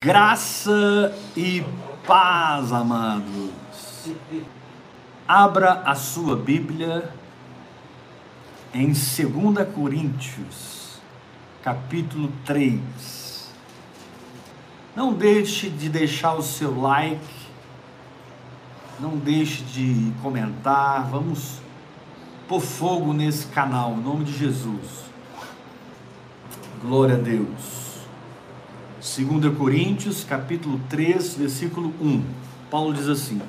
Graça e paz, amados. Abra a sua Bíblia em 2 Coríntios, capítulo 3. Não deixe de deixar o seu like, não deixe de comentar, vamos pôr fogo nesse canal, em nome de Jesus. Glória a Deus. 2 Coríntios, capítulo 3, versículo 1. Paulo diz assim: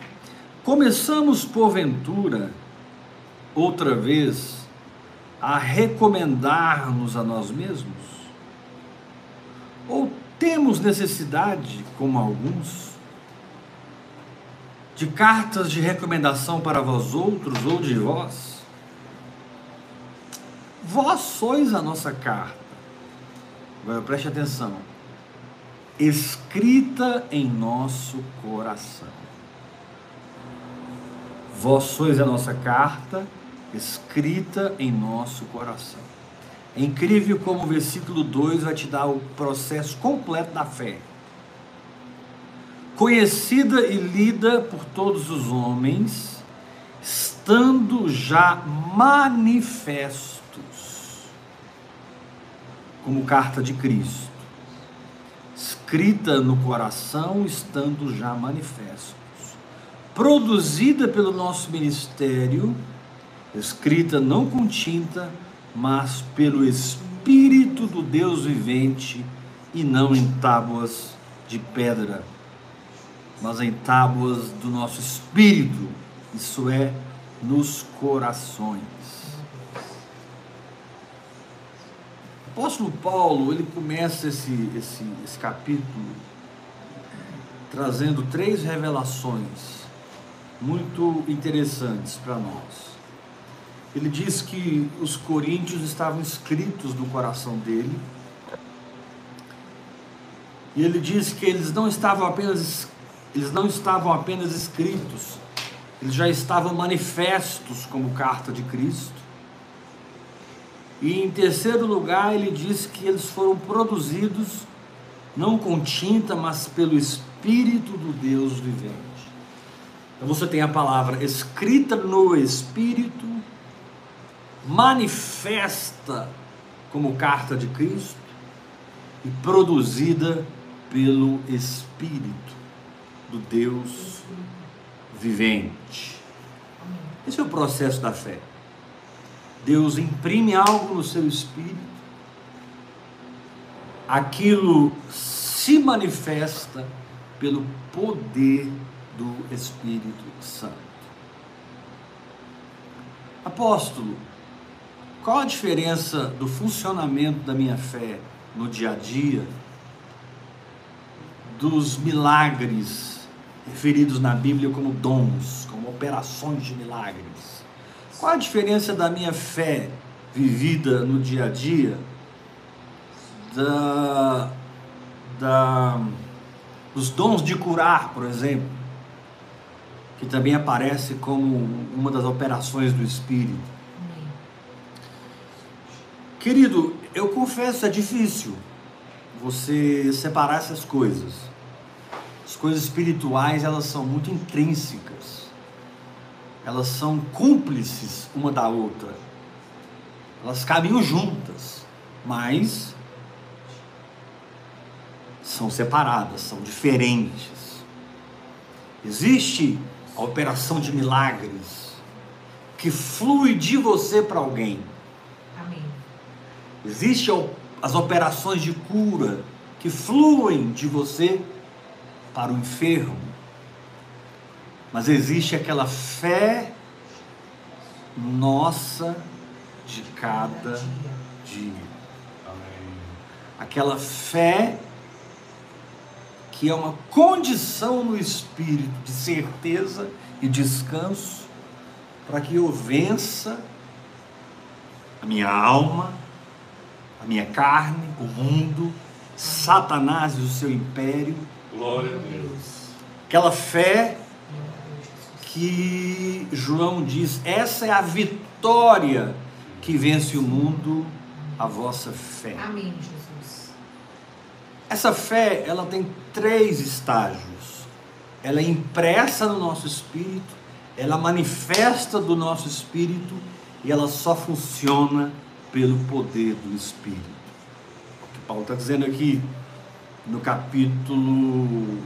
Começamos porventura outra vez a recomendar-nos a nós mesmos? Ou temos necessidade, como alguns, de cartas de recomendação para vós outros ou de vós? Vós sois a nossa carta. Agora preste atenção escrita em nosso coração. Vós sois a nossa carta, escrita em nosso coração. É incrível como o versículo 2 vai te dar o processo completo da fé. Conhecida e lida por todos os homens, estando já manifestos, como carta de Cristo escrita no coração, estando já manifestos. Produzida pelo nosso ministério, escrita não com tinta, mas pelo Espírito do Deus vivente, e não em tábuas de pedra, mas em tábuas do nosso espírito, isso é, nos corações. Apóstolo Paulo, ele começa esse, esse, esse capítulo trazendo três revelações muito interessantes para nós. Ele diz que os coríntios estavam escritos no coração dele. E ele diz que eles não estavam apenas eles não estavam apenas escritos, eles já estavam manifestos como carta de Cristo. E em terceiro lugar, ele diz que eles foram produzidos não com tinta, mas pelo Espírito do Deus vivente. Então você tem a palavra escrita no Espírito, manifesta como carta de Cristo e produzida pelo Espírito do Deus vivente. Esse é o processo da fé. Deus imprime algo no seu espírito, aquilo se manifesta pelo poder do Espírito Santo. Apóstolo, qual a diferença do funcionamento da minha fé no dia a dia dos milagres referidos na Bíblia como dons, como operações de milagres? Qual a diferença da minha fé vivida no dia a dia da, da, dos dons de curar, por exemplo, que também aparece como uma das operações do Espírito? Querido, eu confesso, é difícil você separar essas coisas. As coisas espirituais, elas são muito intrínsecas elas são cúmplices uma da outra. Elas caminham juntas, mas são separadas, são diferentes. Existe a operação de milagres que flui de você para alguém. Amém. Existe as operações de cura que fluem de você para o enfermo. Mas existe aquela fé nossa de cada dia. Aquela fé que é uma condição no espírito de certeza e descanso para que eu vença a minha alma, a minha carne, o mundo, Satanás e o seu império. Glória a Deus. Aquela fé que João diz: essa é a vitória que vence o mundo, a vossa fé. Amém, Jesus. Essa fé, ela tem três estágios. Ela é impressa no nosso espírito, ela manifesta do nosso espírito e ela só funciona pelo poder do espírito. O que Paulo está dizendo aqui no capítulo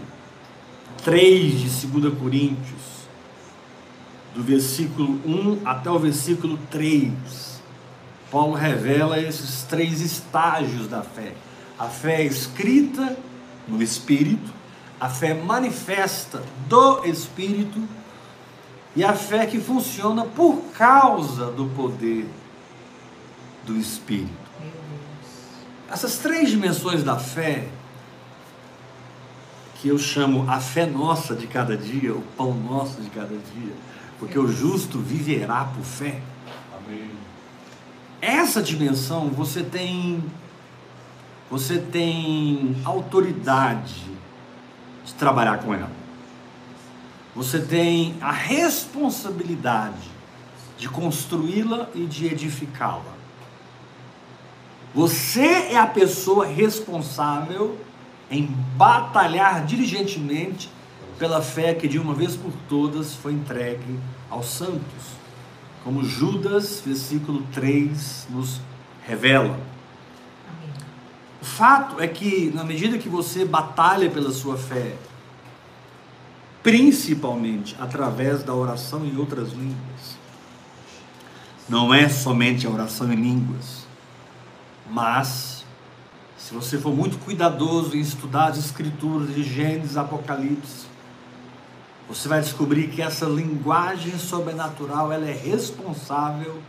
3 de 2 Coríntios, do versículo 1 até o versículo 3. Paulo revela esses três estágios da fé: a fé escrita no Espírito, a fé manifesta do Espírito e a fé que funciona por causa do poder do Espírito. Essas três dimensões da fé, que eu chamo a fé nossa de cada dia, o pão nosso de cada dia, porque o justo viverá por fé. Amém. Essa dimensão você tem você tem autoridade de trabalhar com ela. Você tem a responsabilidade de construí-la e de edificá-la. Você é a pessoa responsável em batalhar diligentemente pela fé que de uma vez por todas foi entregue aos santos, como Judas, versículo 3, nos revela. O fato é que, na medida que você batalha pela sua fé, principalmente através da oração em outras línguas, não é somente a oração em línguas, mas, se você for muito cuidadoso em estudar as Escrituras de Gênesis, Apocalipse, você vai descobrir que essa linguagem sobrenatural ela é responsável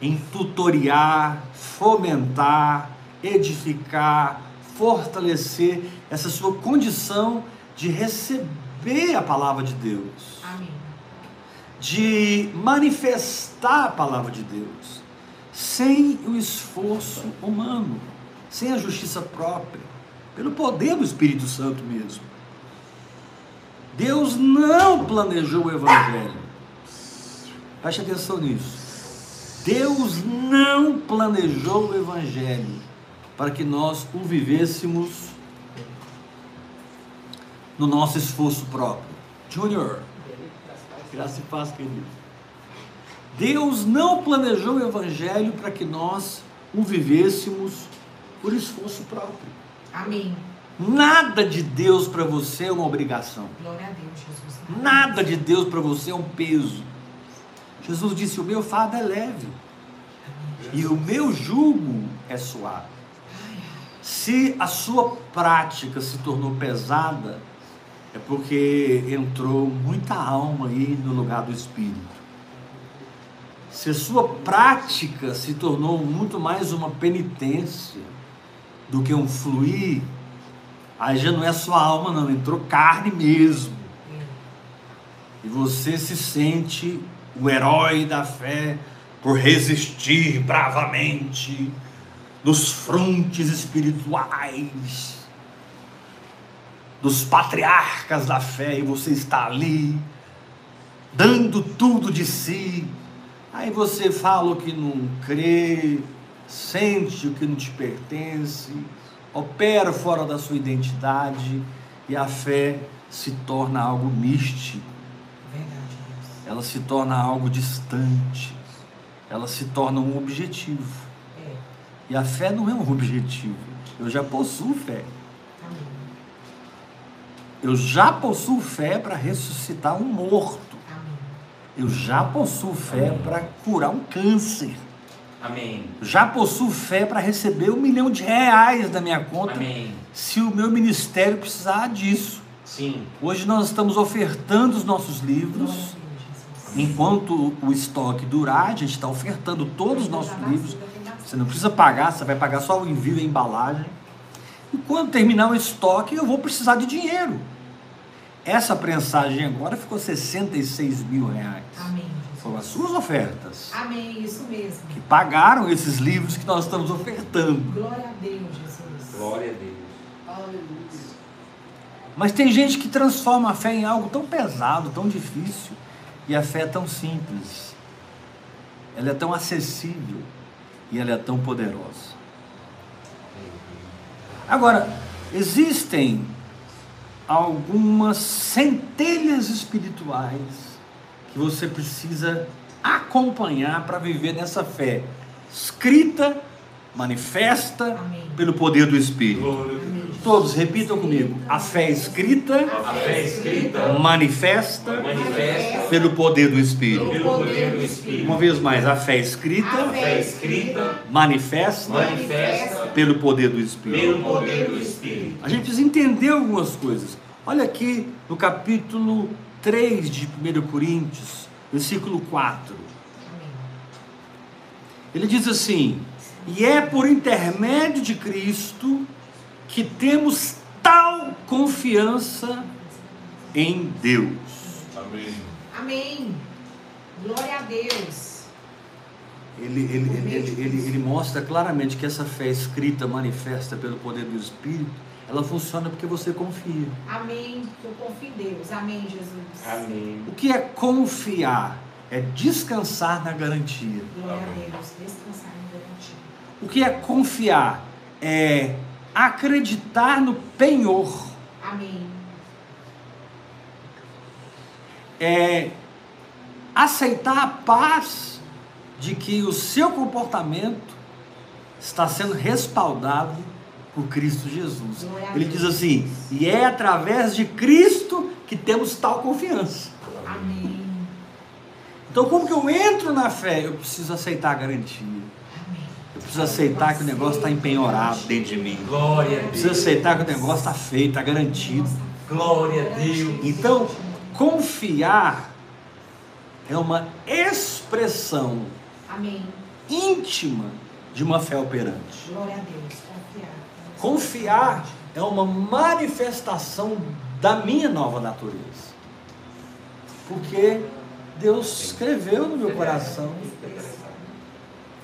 em tutoriar, fomentar, edificar, fortalecer essa sua condição de receber a palavra de Deus. Amém. De manifestar a palavra de Deus sem o esforço humano, sem a justiça própria, pelo poder do Espírito Santo mesmo. Deus não planejou o Evangelho. Preste atenção nisso. Deus não planejou o Evangelho para que nós o vivêssemos no nosso esforço próprio. Júnior, graça e paz, querido. Deus não planejou o Evangelho para que nós o vivêssemos por esforço próprio. Amém. Nada de Deus para você é uma obrigação. Glória a Deus, Jesus. Nada de Deus para você é um peso. Jesus disse: O meu fardo é leve e o meu jugo é suave. Se a sua prática se tornou pesada, é porque entrou muita alma aí no lugar do espírito. Se a sua prática se tornou muito mais uma penitência do que um fluir, aí já não é sua alma, não, entrou carne mesmo. E você se sente o herói da fé por resistir bravamente nos frontes espirituais dos patriarcas da fé e você está ali dando tudo de si. Aí você fala o que não crê, sente o que não te pertence, opera fora da sua identidade e a fé se torna algo místico. Verdade. Ela se torna algo distante. Ela se torna um objetivo. É. E a fé não é um objetivo. Eu já possuo fé. Amém. Eu já possuo fé para ressuscitar um morto. Amém. Eu já possuo fé para curar um câncer. Amém. Já possuo fé para receber um milhão de reais da minha conta Amém. se o meu ministério precisar disso. Sim. Hoje nós estamos ofertando os nossos livros. Enquanto o estoque durar, a gente está ofertando todos os nossos livros. bastante. Você não precisa pagar, você vai pagar só o envio e a embalagem. E quando terminar o estoque, eu vou precisar de dinheiro. Essa prensagem agora ficou 66 mil reais. Amém, Foram as suas ofertas Amém, isso mesmo. que pagaram esses livros que nós estamos ofertando. Glória a Deus, Jesus. Glória a Deus. Mas tem gente que transforma a fé em algo tão pesado, tão difícil, e a fé é tão simples. Ela é tão acessível e ela é tão poderosa. Agora, existem algumas centelhas espirituais que você precisa acompanhar para viver nessa fé escrita, manifesta Amém. pelo poder do Espírito. Todos repitam comigo: a fé escrita, A fé escrita manifesta manifesta pelo poder do Espírito. poder do Espírito. Uma vez mais, a fé escrita, A fé escrita manifesta manifesta pelo poder do Espírito. pelo poder do Espírito. A gente precisa entender algumas coisas. Olha aqui no capítulo 3 de 1 Coríntios, versículo 4. Amém. Ele diz assim: E é por intermédio de Cristo que temos tal confiança em Deus. Amém. Amém. Glória a Deus. Ele, ele, ele, ele, ele, ele mostra claramente que essa fé escrita, manifesta pelo poder do Espírito, ela funciona porque você confia. Amém. Eu confio em Deus. Amém, Jesus. Amém. O que é confiar? É descansar na garantia. Glória a Deus. Descansar em garantia. O que é confiar? É acreditar no penhor. Amém. É aceitar a paz de que o seu comportamento está sendo respaldado por Cristo Jesus. A Ele Deus. diz assim: e é através de Cristo que temos tal confiança. Amém. Então, como que eu entro na fé? Eu preciso aceitar a garantia. Amém. Eu preciso aceitar que o negócio está empenhorado dentro de mim. Glória a Eu preciso Deus. aceitar que o negócio está feito, está garantido. Glória a Deus. Então, confiar é uma expressão Amém. íntima de uma fé operante. Glória a Deus. Confiar. É uma manifestação da minha nova natureza. Porque Deus escreveu no meu coração.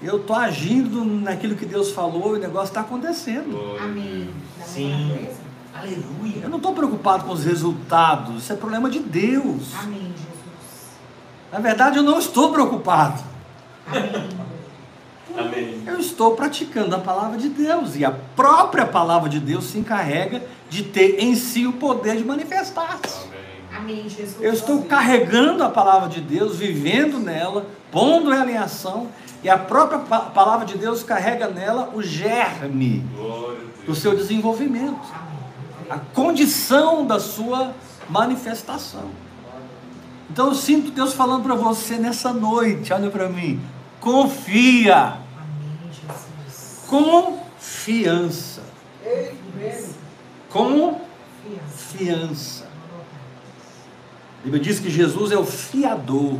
Eu estou agindo naquilo que Deus falou e o negócio está acontecendo. Amém. Sim. minha natureza. Eu Aleluia. não estou preocupado com os resultados, isso é problema de Deus. Amém, Jesus. Na verdade, eu não estou preocupado. Amém. Amém. Eu estou praticando a palavra de Deus e a própria palavra de Deus se encarrega de ter em si o poder de manifestar-se. Amém. Amém, Jesus. Eu estou carregando a palavra de Deus, vivendo nela, pondo ela em ação, e a própria pa- palavra de Deus carrega nela o germe do seu desenvolvimento, a condição da sua manifestação. Então eu sinto Deus falando para você nessa noite, olha para mim, confia, Amém, Jesus. confiança, confiança. A Bíblia diz que Jesus é o fiador.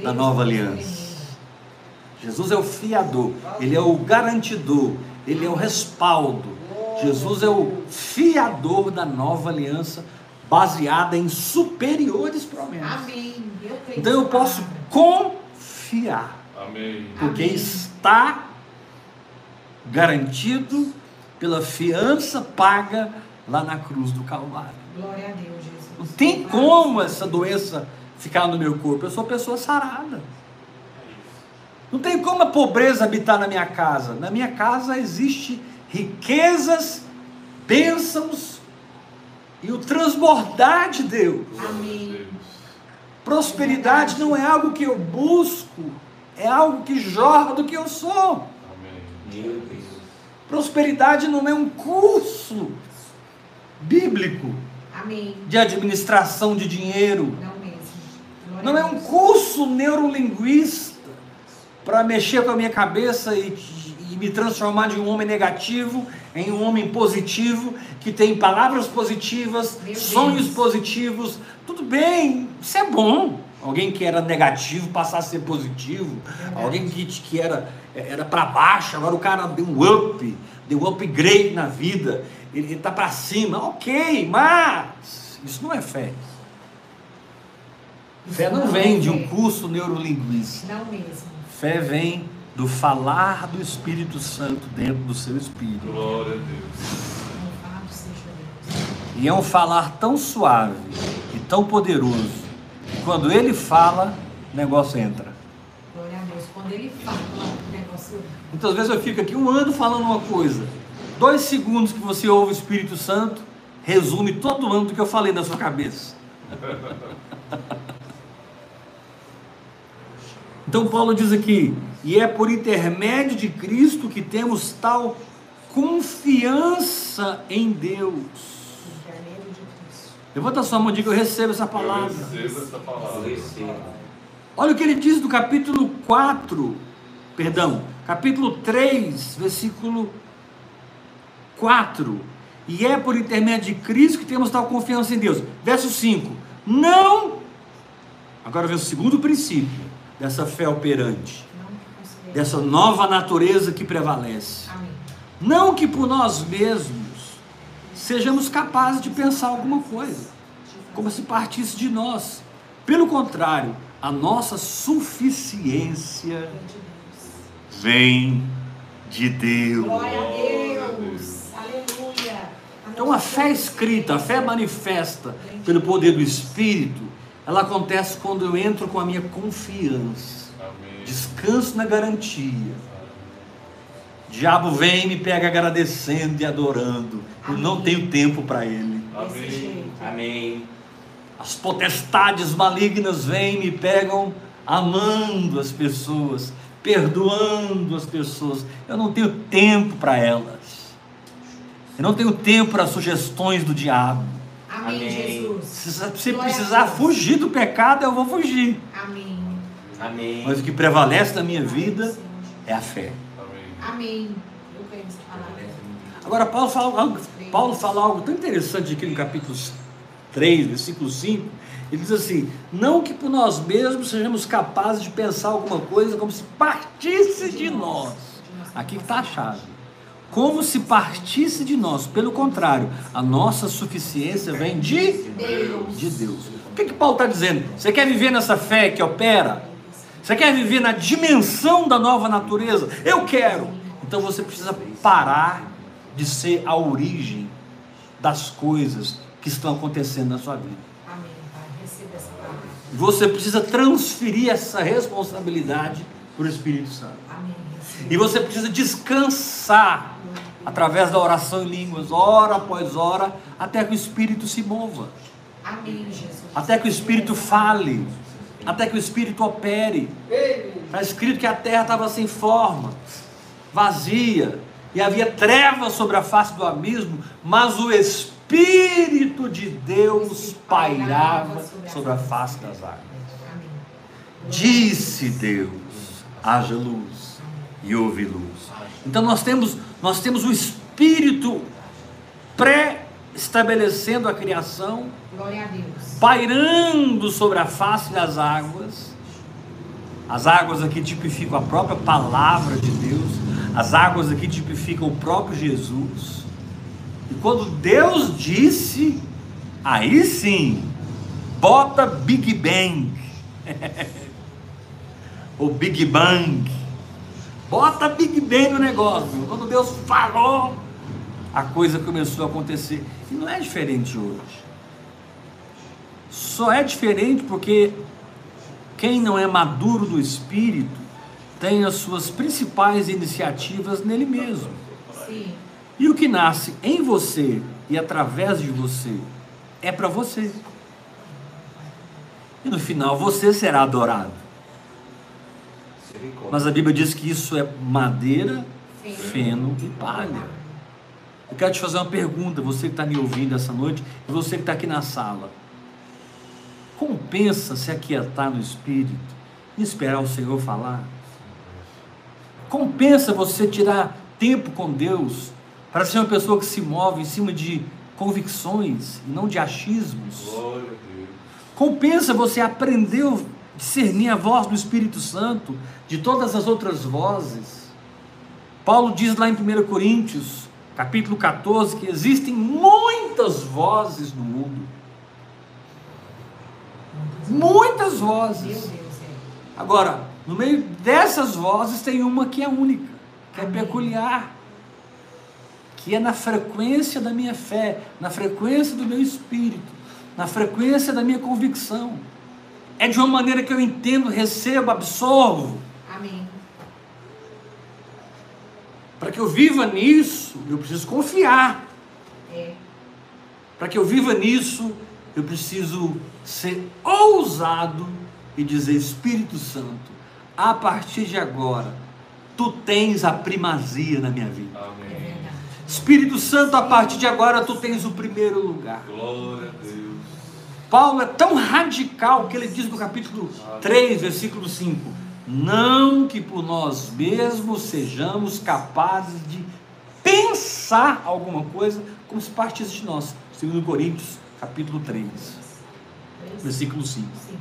Da nova aliança. Jesus é o fiador, ele é o garantidor, ele é o respaldo. Jesus é o fiador da nova aliança, baseada em superiores promessas. Amém. Eu Então eu posso confiar, Amém. porque está garantido pela fiança paga lá na cruz do Calvário. Glória a Deus, Jesus. Não tem como essa doença ficar no meu corpo. Eu sou pessoa sarada. Não tem como a pobreza habitar na minha casa. Na minha casa existe riquezas, bênçãos e o transbordar de Deus. Amém. Deus. Prosperidade não é algo que eu busco, é algo que jorra do que eu sou. Amém. Prosperidade não é um curso bíblico Amém. de administração de dinheiro. Não mesmo. Não é um curso neurolinguista para mexer com a minha cabeça e, e me transformar de um homem negativo em um homem positivo, que tem palavras positivas, sonhos positivos. Tudo bem, isso é bom. Alguém que era negativo passar a ser positivo. Alguém que, que era, era para baixo, agora o cara deu um up, deu um upgrade na vida. Ele está para cima. Ok, mas isso não é fé. Fé não vem de um curso neurolinguista. Não mesmo. Fé vem do falar do Espírito Santo dentro do seu espírito. Glória a Deus. E é um falar tão suave e tão poderoso quando ele fala, o negócio entra. Glória a Deus. Quando ele fala, o negócio. Muitas vezes eu fico aqui um ano falando uma coisa. Dois segundos que você ouve o Espírito Santo, resume todo ano do que eu falei na sua cabeça. Então Paulo diz aqui: e é por intermédio de Cristo que temos tal confiança em Deus. Levanta sua mão e diga: Eu recebo essa Eu palavra. recebo essa Eu palavra. Olha o que ele diz do capítulo 4, perdão, capítulo 3, versículo 4. E é por intermédio de Cristo que temos tal confiança em Deus. Verso 5. Não. Agora vem o segundo princípio dessa fé operante, dessa nova natureza que prevalece. Amém. Não que por nós mesmos sejamos capazes de pensar alguma coisa, como se partisse de nós. Pelo contrário, a nossa suficiência vem de Deus. Glória a Deus. Aleluia. Então a fé escrita, a fé manifesta pelo poder do Espírito, ela acontece quando eu entro com a minha confiança, descanso na garantia. O diabo vem e me pega agradecendo e adorando. Eu não tenho tempo para ele. Amém. Amém. As potestades malignas vêm e me pegam amando as pessoas, perdoando as pessoas. Eu não tenho tempo para elas. Eu não tenho tempo para sugestões do diabo. Amém. Jesus. Se, se precisar fugir do pecado, eu vou fugir. Amém. Amém. Mas o que prevalece na minha vida é a fé. Amém. Eu nessa palavra. Agora, Paulo fala, algo, Paulo fala algo tão interessante aqui no capítulo 3, versículo 5. Ele diz assim: Não que por nós mesmos sejamos capazes de pensar alguma coisa como se partisse de nós. Aqui está a chave. Como se partisse de nós. Pelo contrário, a nossa suficiência vem de Deus. de Deus. O que, que Paulo está dizendo? Você quer viver nessa fé que opera? Você quer viver na dimensão da nova natureza? Eu quero. Então você precisa parar de ser a origem das coisas que estão acontecendo na sua vida. Amém, Pai. Receba essa palavra. Você precisa transferir essa responsabilidade para o Espírito Santo. E você precisa descansar através da oração em línguas, hora após hora, até que o Espírito se mova. Amém, Jesus. até que o Espírito fale, até que o Espírito opere. Está escrito que a terra estava sem forma, vazia, e havia trevas sobre a face do abismo, mas o Espírito de Deus pairava sobre a face das águas. Disse Deus: haja luz, e houve luz. Então nós temos, nós temos o Espírito pré-estabelecendo a criação Glória a Deus. pairando sobre a face das águas. As águas aqui tipificam a própria palavra de Deus. As águas aqui tipificam o próprio Jesus. E quando Deus disse, aí sim, bota Big Bang. o Big Bang. Bota Big Bang no negócio. Quando Deus falou, a coisa começou a acontecer. E não é diferente hoje. Só é diferente porque quem não é maduro do espírito tem as suas principais iniciativas nele mesmo. Sim. E o que nasce em você e através de você é para você. E no final você será adorado. Mas a Bíblia diz que isso é madeira, Feno. feno e palha. Eu quero te fazer uma pergunta, você que está me ouvindo essa noite e você que está aqui na sala. Compensa se aquietar no espírito e esperar o Senhor falar? Compensa você tirar tempo com Deus para ser uma pessoa que se move em cima de convicções e não de achismos? Compensa você aprender a discernir a voz do Espírito Santo de todas as outras vozes. Paulo diz lá em 1 Coríntios, capítulo 14, que existem muitas vozes no mundo. Muitas Meu vozes. Deus, é. Agora, no meio dessas vozes tem uma que é única, que é peculiar, que é na frequência da minha fé, na frequência do meu espírito, na frequência da minha convicção. É de uma maneira que eu entendo, recebo, absorvo. Amém. Para que eu viva nisso, eu preciso confiar. É. Para que eu viva nisso, eu preciso ser ousado e dizer: Espírito Santo, a partir de agora, tu tens a primazia na minha vida. É Amém. verdade. Espírito Santo, a partir de agora, tu tens o primeiro lugar. Glória a Deus. Paulo é tão radical que ele diz no capítulo 3, versículo 5: Não que por nós mesmos sejamos capazes de pensar alguma coisa como se partisse de nós. 2 Coríntios, capítulo 3, versículo 5. Sim.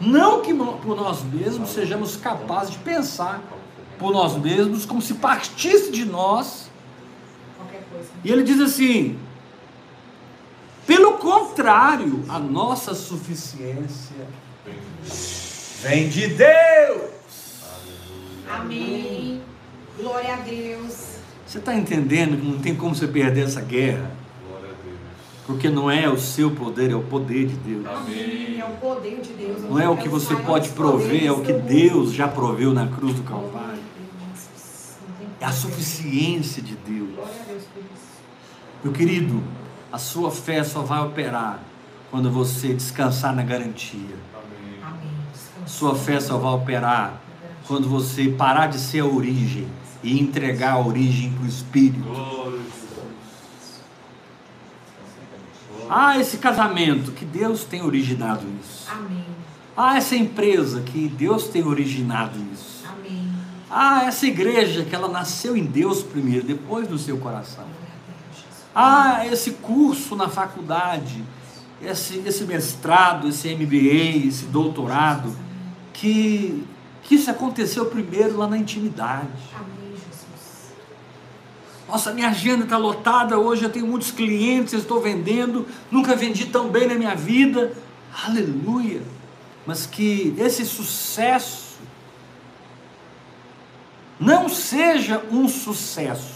Não que por nós mesmos sejamos capazes de pensar por nós mesmos como se partisse de nós. E ele diz assim: pelo contrário, a nossa suficiência vem de Deus. Amém. Glória a Deus. Você está entendendo que não tem como você perder essa guerra? Porque não é o seu poder, é o poder de Deus. Amém. É o poder de Deus. Não é o que você pode prover, é o que Deus já proveu na cruz do Calvário. É a suficiência de Deus. Meu querido, a sua fé só vai operar quando você descansar na garantia. Sua fé só vai operar quando você parar de ser a origem e entregar a origem para o Espírito. Glória a Jesus. Ah, esse casamento, que Deus tem originado isso. Amém. Ah, essa empresa, que Deus tem originado isso. Amém. Ah, essa igreja, que ela nasceu em Deus primeiro, depois no seu coração. Ah, esse curso na faculdade, esse, esse mestrado, esse MBA, esse doutorado, que, que isso aconteceu primeiro lá na intimidade. Amém. Nossa, minha agenda está lotada hoje, eu tenho muitos clientes, eu estou vendendo, nunca vendi tão bem na minha vida. Aleluia! Mas que esse sucesso não seja um sucesso,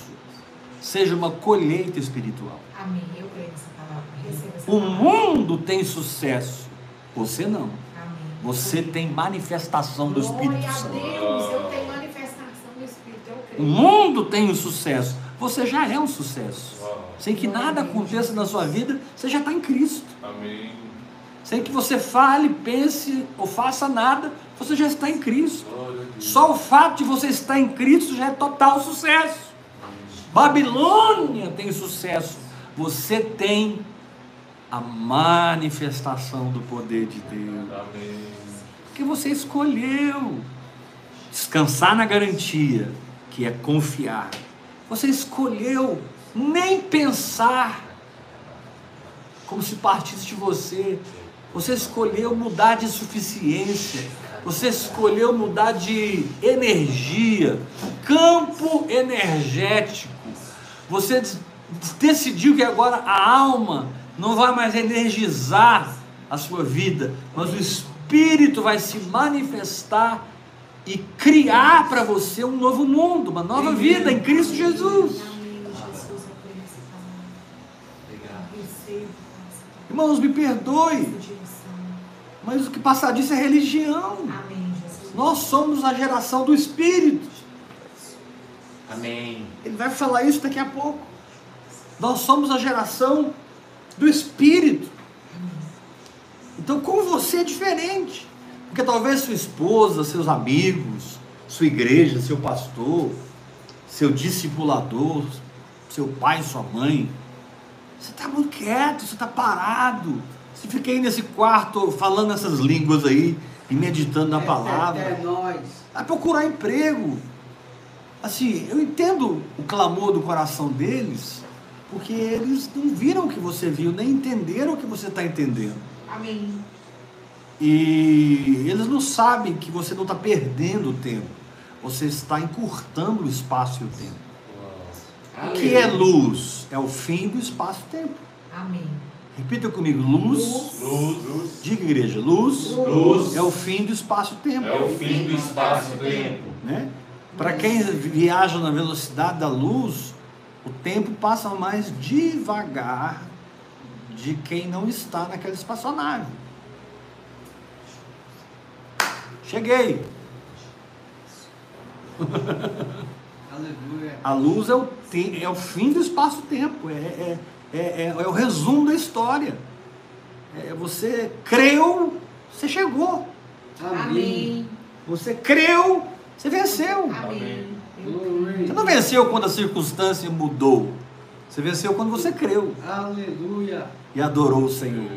seja uma colheita espiritual. Amém. Eu creio nessa palavra. Receba essa O palavra. mundo tem sucesso, você não. Amém. Você tem manifestação do Espírito Glória a Santo. Deus. Eu tenho manifestação do Espírito. Eu O creio. mundo tem um sucesso, você já é um sucesso. Uau. Sem que nada aconteça na sua vida, você já está em Cristo. Amém. Sem que você fale, pense ou faça nada, você já está em Cristo. Só o fato de você estar em Cristo já é total sucesso. Babilônia tem sucesso. Você tem a manifestação do poder de Deus. Amém. Porque você escolheu descansar na garantia, que é confiar. Você escolheu nem pensar como se partisse de você. Você escolheu mudar de suficiência. Você escolheu mudar de energia, campo energético. Você decidiu que agora a alma não vai mais energizar a sua vida, mas o espírito vai se manifestar e criar para você um novo mundo, uma nova vida em Cristo Jesus. Irmãos, me perdoe, mas o que passar disso é religião. Nós somos a geração do espírito. Amém. Ele vai falar isso daqui a pouco. Nós somos a geração do Espírito. Então, com você é diferente. Porque talvez sua esposa, seus amigos, sua igreja, seu pastor, seu discipulador, seu pai, sua mãe, você está muito quieto, você está parado. Você fica aí nesse quarto falando essas línguas aí e meditando na palavra. É, é nós. Vai procurar emprego. Assim, eu entendo o clamor do coração deles, porque eles não viram o que você viu, nem entenderam o que você está entendendo. Amém. E eles não sabem que você não está perdendo o tempo, você está encurtando o espaço e o tempo. Uau. O que é luz? É o fim do espaço-tempo. Amém. Repita comigo: luz. Luz, luz. Diga, igreja: luz, Luz. é o fim do espaço-tempo. É o fim do espaço-tempo. né? Para quem viaja na velocidade da luz, o tempo passa mais devagar de quem não está naquela espaçonave. Cheguei. Aleluia. A luz é o, te- é o fim do espaço-tempo, é, é, é, é- é o resumo da história. É, você creu, você chegou. Amém. Você creu, você venceu. Amém. Você não venceu quando a circunstância mudou. Você venceu quando você creu Aleluia. e adorou o Senhor.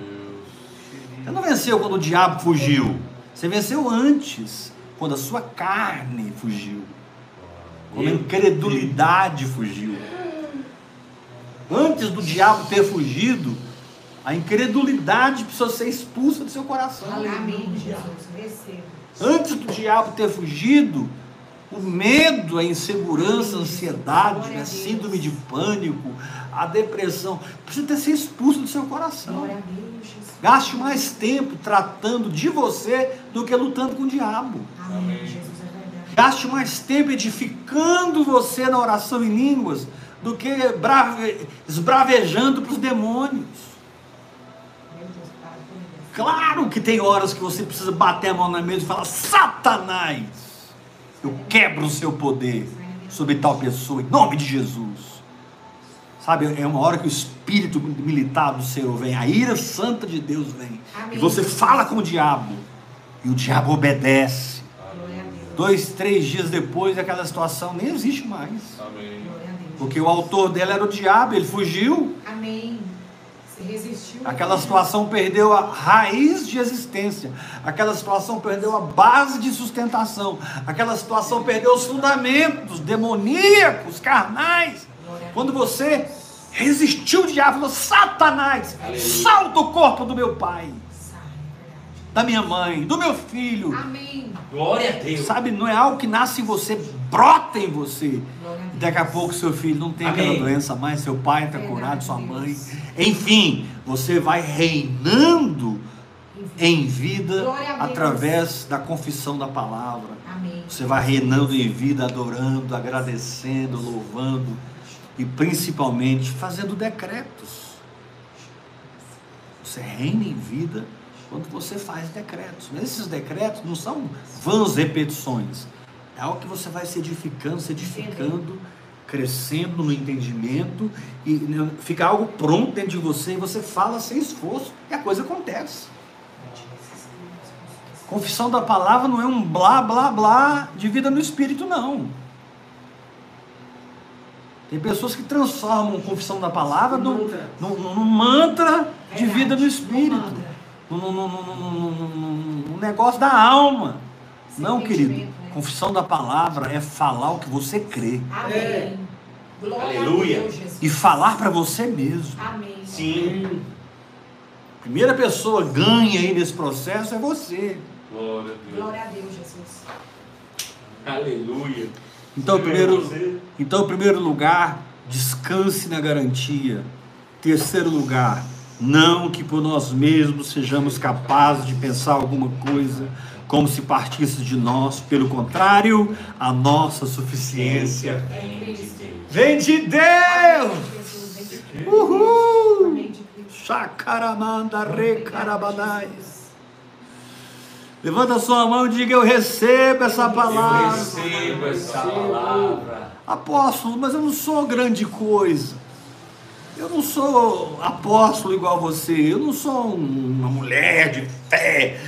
Você não venceu quando o diabo fugiu. Você venceu antes, quando a sua carne fugiu. Quando a incredulidade fugiu. Antes do diabo ter fugido, a incredulidade precisou ser expulsa do seu coração. Amém, Jesus. Antes do diabo ter fugido, o medo, a insegurança, a ansiedade, a síndrome de pânico, a depressão, precisa ter sido expulso do seu coração. Glória a Deus, Jesus. Gaste mais tempo tratando de você do que lutando com o diabo. Amém. É. Gaste mais tempo edificando você na oração em línguas do que brave- esbravejando para os demônios. Claro que tem horas que você precisa bater a mão na mesa e falar: Satanás, eu quebro o seu poder sobre tal pessoa, em nome de Jesus. Sabe, é uma hora que o espírito militar do Senhor vem, a ira santa de Deus vem, Amém. e você fala com o diabo, e o diabo obedece. Glória a Deus. Dois, três dias depois, aquela situação nem existe mais. Amém. Porque o autor dela era o diabo, ele fugiu. Amém. Resistiu. Aquela situação perdeu a raiz de existência. Aquela situação perdeu a base de sustentação. Aquela situação perdeu os fundamentos demoníacos, carnais. Quando você resistiu o diabo, falou: Satanás, Aleluia. salta o corpo do meu pai, Sai, da minha mãe, do meu filho. Amém. Glória a Deus. Sabe, não é algo que nasce em você, brota em você. A Deus. Daqui a pouco seu filho não tem Amém. aquela doença mais, seu pai está curado, sua mãe. Enfim, você vai reinando em vida através da confissão da palavra. Amém. Você vai reinando em vida, adorando, agradecendo, louvando e principalmente fazendo decretos. Você reina em vida quando você faz decretos. Mas esses decretos não são vãs repetições. É algo que você vai se edificando, se edificando, crescendo no entendimento e né, fica algo pronto dentro de você e você fala sem esforço e a coisa acontece. Confissão da palavra não é um blá blá blá de vida no espírito, não. Tem pessoas que transformam a confissão da palavra num, Mantra. num- num- num mantra de Verdade. vida no Um espírito. Num, negócio da alma. Sem Não, querido. né? Confissão da palavra é falar o que você crê. Amém. Glória Aleluia. Deus. E falar para você mesmo. Amém. Sim. A primeira pessoa ganha aí nesse processo é você. Glória a Deus. Glória a Deus, Jesus. Aleluia. Então, em primeiro, então, primeiro lugar, descanse na garantia. Terceiro lugar, não que por nós mesmos sejamos capazes de pensar alguma coisa como se partisse de nós. Pelo contrário, a nossa suficiência Vem de Deus. Uhul! Chacaramanda recarabadais. Levanta sua mão e diga: Eu recebo essa Eu palavra. recebo essa palavra. Apóstolo, mas eu não sou grande coisa. Eu não sou apóstolo igual você. Eu não sou um- uma mulher de fé,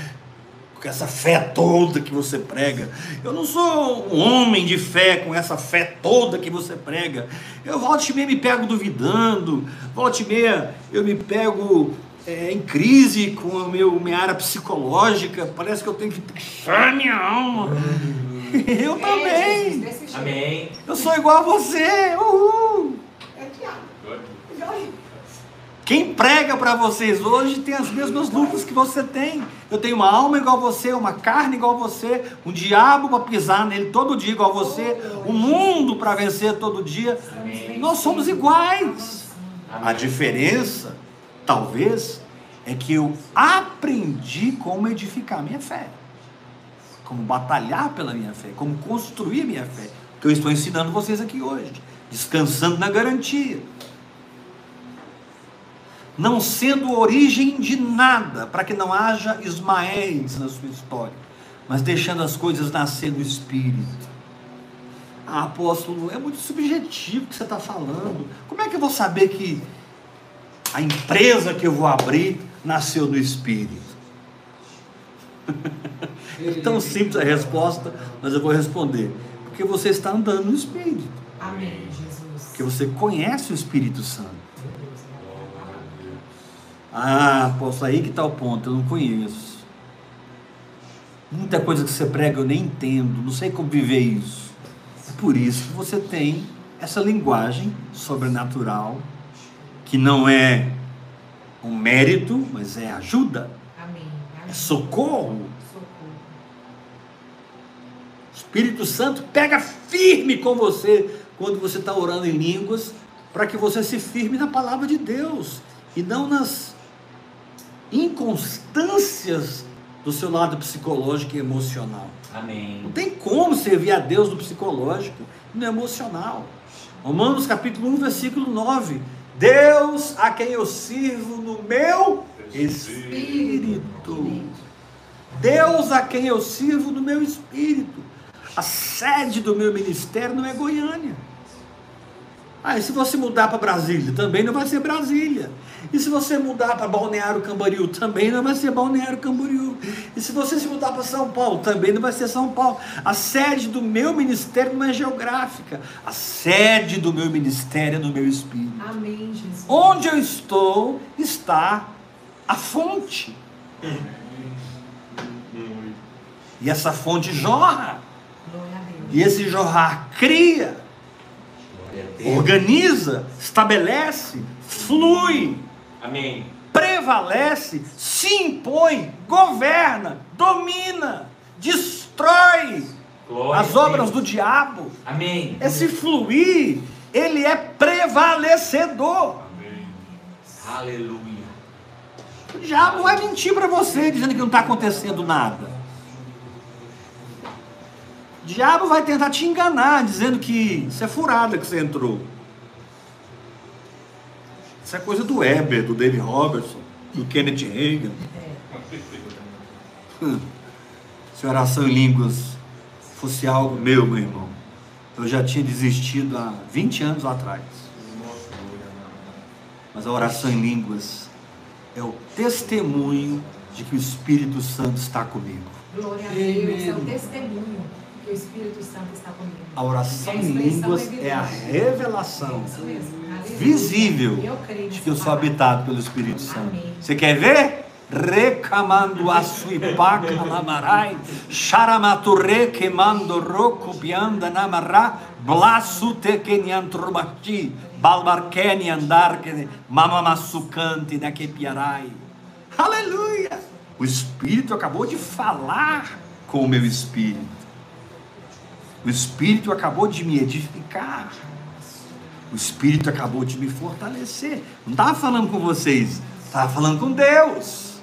com essa fé toda que você prega. Eu não sou um homem de fé com essa fé toda que você prega. Eu volta e meia me pego duvidando, volta e meia eu me pego é, em crise com a meu, minha área psicológica. Parece que eu tenho que fechar minha alma. Eu É, também. Jeito. Amém. Eu sou igual a você. Uhul. É diabo. Quem prega para vocês hoje tem as mesmas lutas que você tem. Eu tenho uma alma igual a você, uma carne igual a você, um diabo para pisar nele todo dia igual a você, um mundo para vencer todo dia. Amém. Nós somos iguais. Amém. A diferença, talvez, é que eu aprendi como edificar minha fé, como batalhar pela minha fé, como construir minha fé, que eu estou ensinando vocês aqui hoje, descansando na garantia. Não sendo origem de nada, para que não haja Ismaéis na sua história, mas deixando as coisas nascer no Espírito. Ah, apóstolo, é muito subjetivo o que você está falando. Como é que eu vou saber que a empresa que eu vou abrir nasceu no Espírito. É tão simples a resposta, mas eu vou responder. Porque você está andando no Espírito. Amém, Jesus. Porque você conhece o Espírito Santo. Ah, posso aí que está o ponto, eu não conheço. Muita coisa que você prega eu nem entendo, não sei como viver isso. É por isso que você tem essa linguagem sobrenatural, que não é um mérito, mas é ajuda, Amém. é socorro. Socorro. O Espírito Santo pega firme com você quando você está orando em línguas, para que você se firme na palavra de Deus e não nas inconstâncias do seu lado psicológico e emocional. Amém. Não tem como servir a Deus no psicológico e no emocional. Romanos capítulo 1, versículo 9. Deus a quem eu sirvo no meu espírito. Deus a quem eu sirvo no meu espírito. A sede do meu ministério não é Goiânia. Ah, e se você mudar para Brasília, também não vai ser Brasília. E se você mudar para Balneário Camboriú, também não vai ser Balneário Camboriú. E se você se mudar para São Paulo, também não vai ser São Paulo. A sede do meu ministério não é geográfica. A sede do meu ministério é no meu espírito. Amém, Jesus. Onde eu estou está a fonte. E essa fonte jorra. Glória a Deus. E esse jorrar cria. Organiza, estabelece, flui, Amém. prevalece, se impõe, governa, domina, destrói Glória as obras do diabo. Amém. Esse fluir, ele é prevalecedor. Aleluia. O diabo vai mentir para você dizendo que não está acontecendo nada. O diabo vai tentar te enganar dizendo que isso é furada que você entrou. Isso é coisa do Weber, do David Robertson, do Kenneth Reagan. Hum. Se oração em línguas fosse algo meu, meu irmão, eu já tinha desistido há 20 anos atrás. Mas a oração em línguas é o testemunho de que o Espírito Santo está comigo. Glória a Deus. É o testemunho que o Espírito Santo está comigo. A oração É a em línguas evidente. é a revelação mesmo. Aleluia. visível de que eu sou habitado pelo Espírito Santo. Amém. Você quer ver? Recamando a suipaca lamarai, charamaturre queimando roku pianda namará, blasu tekenyantrubati, balbarkeni andar que mamamassucante da que piarai. Aleluia! O Espírito acabou de falar com o meu Espírito. O Espírito acabou de me edificar. O Espírito acabou de me fortalecer. Não estava falando com vocês, estava falando com Deus.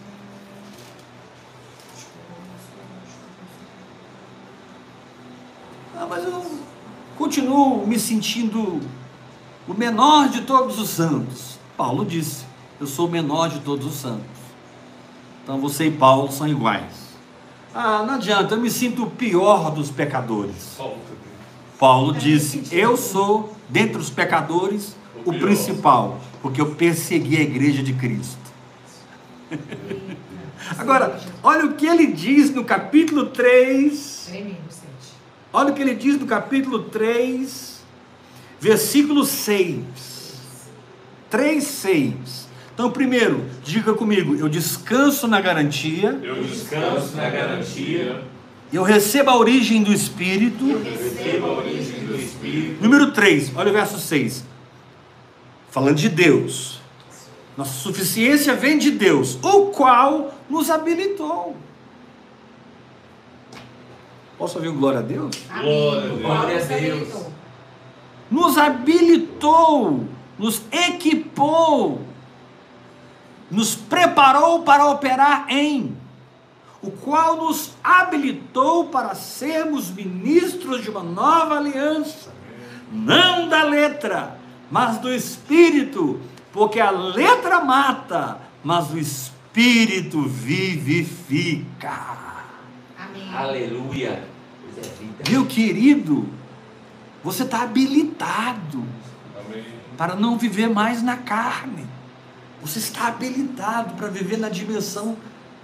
Ah, mas eu continuo me sentindo o menor de todos os santos. Paulo disse: Eu sou o menor de todos os santos. Então você e Paulo são iguais. Ah, não adianta, eu me sinto o pior dos pecadores. Paulo disse: Eu sou, dentre os pecadores, o principal, porque eu persegui a igreja de Cristo. Agora, olha o que ele diz no capítulo 3. Tremendo, gente. Olha o que ele diz no capítulo 3, versículo 6. 3, 6. Então, primeiro, diga comigo: eu descanso na garantia, Eu Descanso na garantia. eu recebo a origem do Espírito. Receba a origem do Espírito. Número 3, olha o verso 6. Falando de Deus. Nossa suficiência vem de Deus, o qual nos habilitou. Posso ouvir glória a Deus? Glória a Deus. Glória a. Deus. Nos habilitou, nos equipou, nos preparou para operar em, o qual nos habilitou para sermos ministros de uma nova aliança, não da letra, mas do espírito, porque a letra mata, mas o espírito vivifica. Amém. Aleluia. É. Meu querido, você está habilitado Amém. para não viver mais na carne. Você está habilitado para viver na dimensão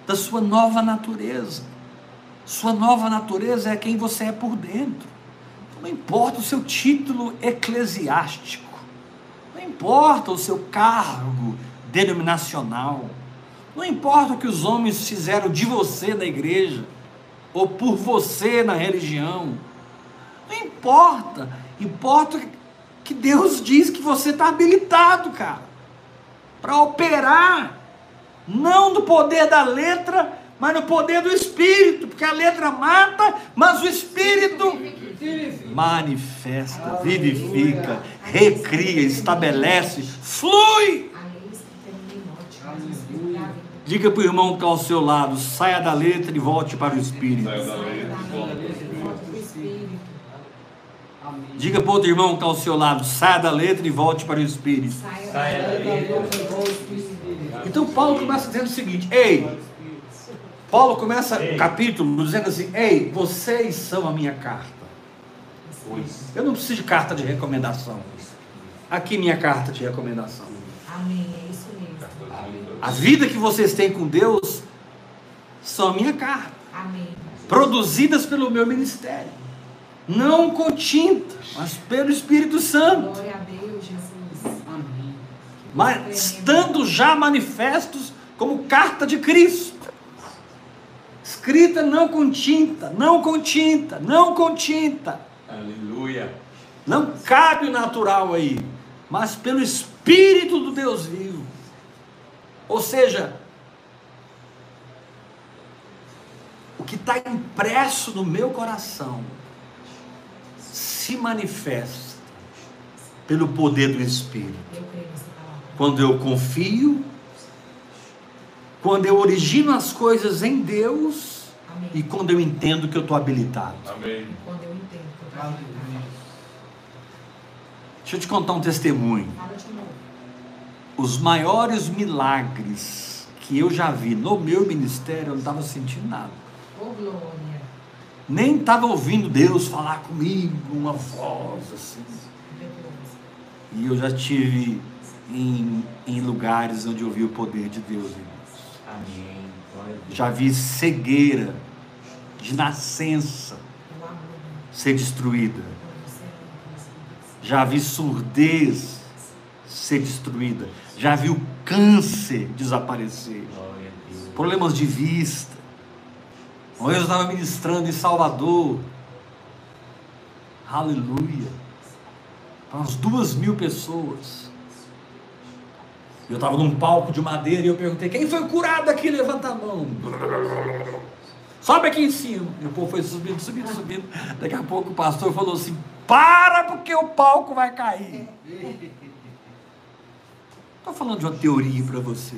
da sua nova natureza. Sua nova natureza é quem você é por dentro. Não importa o seu título eclesiástico, não importa o seu cargo denominacional, não importa o que os homens fizeram de você na igreja, ou por você na religião, não importa, importa que Deus diz que você está habilitado, cara, para operar, não no poder da letra, mas no poder do Espírito, porque a letra mata, mas o Espírito manifesta, vivifica, recria, estabelece, flui. Diga para o irmão que está ao seu lado: saia da letra e volte para o Espírito. Saia da letra e volte para o Espírito. Diga para o outro irmão que está ao seu lado: saia da letra e volte para o Espírito. Saia da letra. Então Paulo começa dizendo o seguinte: Ei, Paulo começa o capítulo dizendo assim: Ei, vocês são a minha carta. Pois. Eu não preciso de carta de recomendação. Aqui minha carta de recomendação. Amém. É isso mesmo. A vida que vocês têm com Deus são a minha carta, Amém. produzidas pelo meu ministério. Não com tinta, mas pelo Espírito Santo. Glória a Deus, Jesus. Mas estando já manifestos como carta de Cristo. Escrita não com tinta, não com tinta, não com tinta. Aleluia. Não cabe o natural aí, mas pelo Espírito do Deus vivo. Ou seja, o que está impresso no meu coração se manifesta pelo poder do Espírito. Quando eu confio, quando eu origino as coisas em Deus Amém. e quando eu entendo que eu estou habilitado. Amém. Quando eu entendo que eu estou Deixa eu te contar um testemunho. Fala de novo. Os maiores milagres que eu já vi no meu ministério, eu não estava sentindo nada. Ô, glória. Nem estava ouvindo Deus falar comigo, uma voz assim. E eu já tive em, em lugares onde eu vi o poder de Deus. irmãos. Amém. Já vi cegueira de nascença ser destruída. Já vi surdez ser destruída. Já vi o câncer desaparecer. Problemas de vista. Hoje eu estava ministrando em Salvador. Aleluia. Para umas duas mil pessoas. Eu estava num palco de madeira e eu perguntei: quem foi curado aqui? Levanta a mão. Sobe aqui em cima. E o povo foi subindo, subindo, subindo. Daqui a pouco o pastor falou assim: para porque o palco vai cair. Estou falando de uma teoria para você.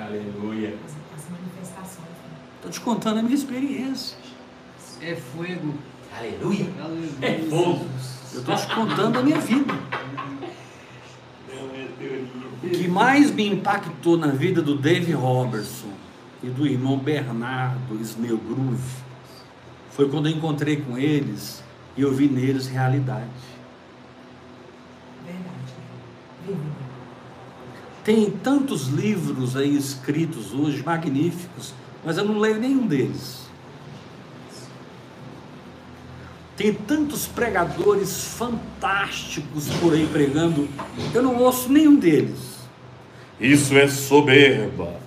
Aleluia. Estou te contando a minha experiência. É fogo. Aleluia. Aleluia. É fogo. Eu estou te contando a minha vida. O que mais me impactou na vida do Dave Robertson e do irmão Bernardo Snellgrove foi quando eu encontrei com eles e eu vi neles realidade. Verdade. Tem tantos livros aí escritos hoje, magníficos, mas eu não leio nenhum deles. Tem tantos pregadores fantásticos por aí pregando, eu não ouço nenhum deles. Isso é soberba.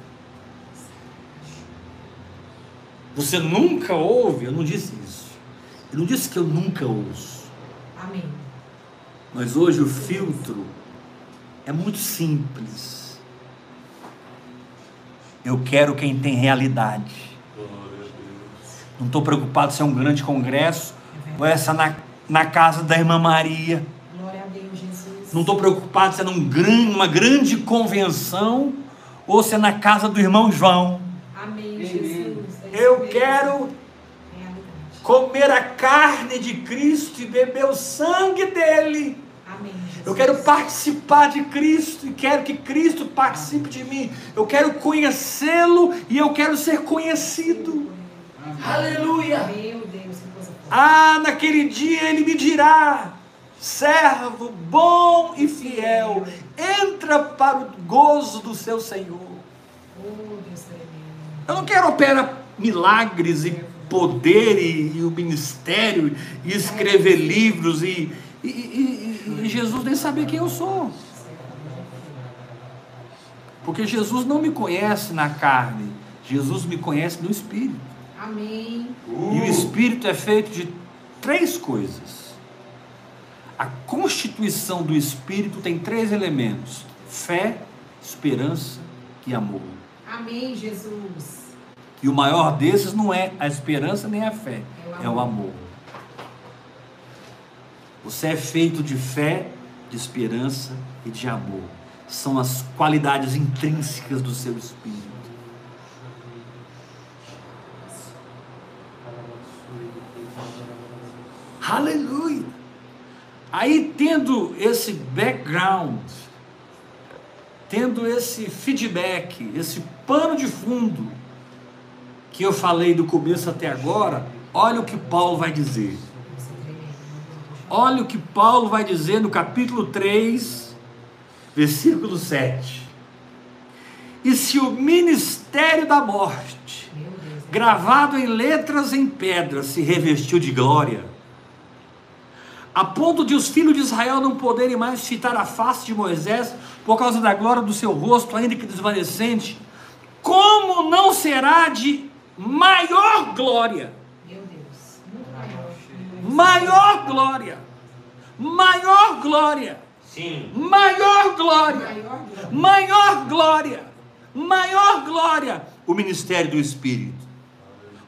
Você nunca ouve, eu não disse isso. Eu não disse que eu nunca ouço. Amém. Mas hoje o filtro é muito simples. Eu quero quem tem realidade. Não estou preocupado se é um grande congresso ou essa na, na casa da irmã Maria. Não estou preocupado se é num gran, numa grande convenção ou se é na casa do irmão João. Amém. Jesus. É Eu quero comer a carne de Cristo e beber o sangue dele. Amém. Eu quero participar de Cristo e quero que Cristo participe de mim. Eu quero conhecê-lo e eu quero ser conhecido. Aleluia! Ah, naquele dia ele me dirá: servo bom e fiel, entra para o gozo do seu Senhor. Eu não quero operar milagres e poder e, e o ministério e escrever livros e, e- e- e- Jesus nem saber quem eu sou. Porque Jesus não me conhece na carne, Jesus me conhece no espírito. Amém. E o espírito é feito de três coisas. A constituição do espírito tem três elementos: fé, esperança e amor. Amém, Jesus. E o maior desses não é a esperança nem a fé, é o amor. Você é feito de fé, de esperança e de amor. São as qualidades intrínsecas do seu espírito. Aleluia! Aí, tendo esse background, tendo esse feedback, esse pano de fundo que eu falei do começo até agora, olha o que Paulo vai dizer. É. Olha o que Paulo vai dizer no capítulo 3, versículo 7. E se o ministério da morte, Deus. gravado em letras em pedra, se revestiu de glória, a ponto de os filhos de Israel não poderem mais fitar a face de Moisés por causa da glória do seu rosto, ainda que desvanecente, como não será de maior glória? Maior. Glória! Maior glória! Sim. Maior glória! Maior glória. Maior glória! Maior glória! O ministério do Espírito.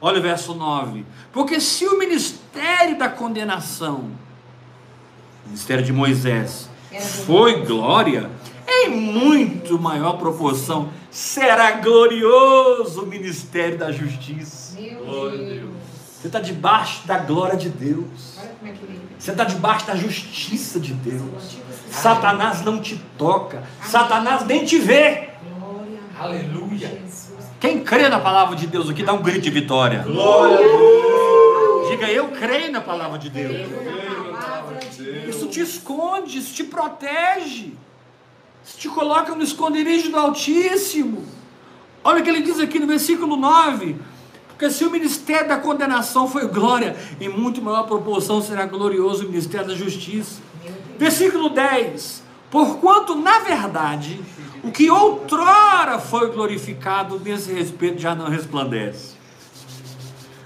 Olha o verso 9. Porque se o ministério da condenação, o ministério de Moisés, foi glória, em muito maior proporção será glorioso o ministério da justiça. Meu Deus. Você está debaixo da glória de Deus. É. Você está debaixo da justiça de Deus. Satanás não te toca. Satanás nem te vê. Aleluia. Quem crê na palavra de Deus aqui, dá um grito de vitória. Glória a Deus. Diga, eu creio na palavra de Deus. Creio na palavra de Deus. Isso te esconde, isso te protege. Isso te coloca no esconderijo do Altíssimo. Olha o que ele diz aqui no versículo 9. Porque se o ministério da condenação foi glória, em muito maior proporção será glorioso o ministério da justiça. Versículo 10: Porquanto, na verdade, o que outrora foi glorificado, nesse respeito já não resplandece.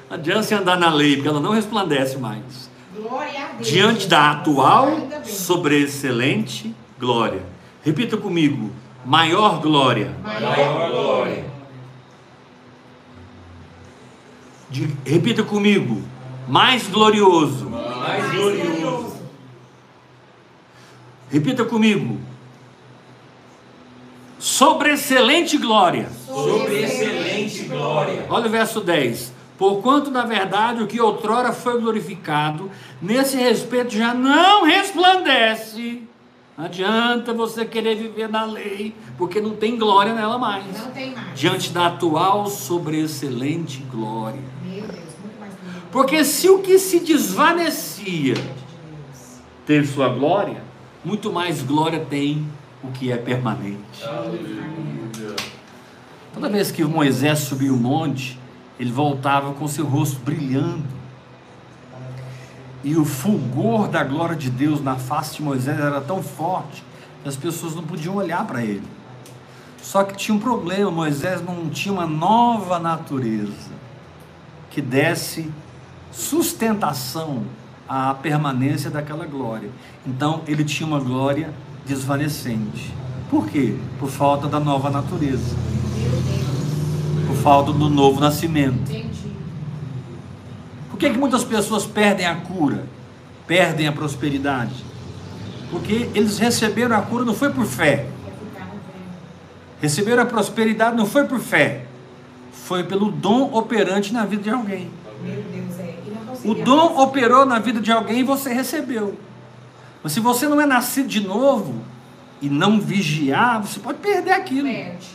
Não adianta você andar na lei, porque ela não resplandece mais. Diante da atual, sobreexcelente glória. Repita comigo: maior glória. Maior glória. De- repita comigo: mais glorioso. Mais glorioso. Repita comigo: sobreexcelente glória. Sobre excelente glória. Olha o verso 10. Porquanto, na verdade, o que outrora foi glorificado, nesse respeito já não resplandece. Não adianta você querer viver na lei, porque não tem glória nela mais. Não tem mais. Diante da atual sobreexcelente glória. Meu Deus, muito mais glória Porque se o que se desvanecia teve sua glória, muito mais glória tem o que é permanente. Aleluia. Toda vez que Moisés subiu o monte, ele voltava com seu rosto brilhando. E o fulgor da glória de Deus na face de Moisés era tão forte que as pessoas não podiam olhar para ele. Só que tinha um problema: Moisés não tinha uma nova natureza que desse sustentação à permanência daquela glória. Então ele tinha uma glória desvanecente. Por quê? Por falta da nova natureza por falta do novo nascimento. Por que, que muitas pessoas perdem a cura, perdem a prosperidade? Porque eles receberam a cura não foi por fé, receberam a prosperidade não foi por fé, foi pelo dom operante na vida de alguém. É. O dom operou na vida de alguém e você recebeu. Mas se você não é nascido de novo e não vigiar, você pode perder aquilo. Perde.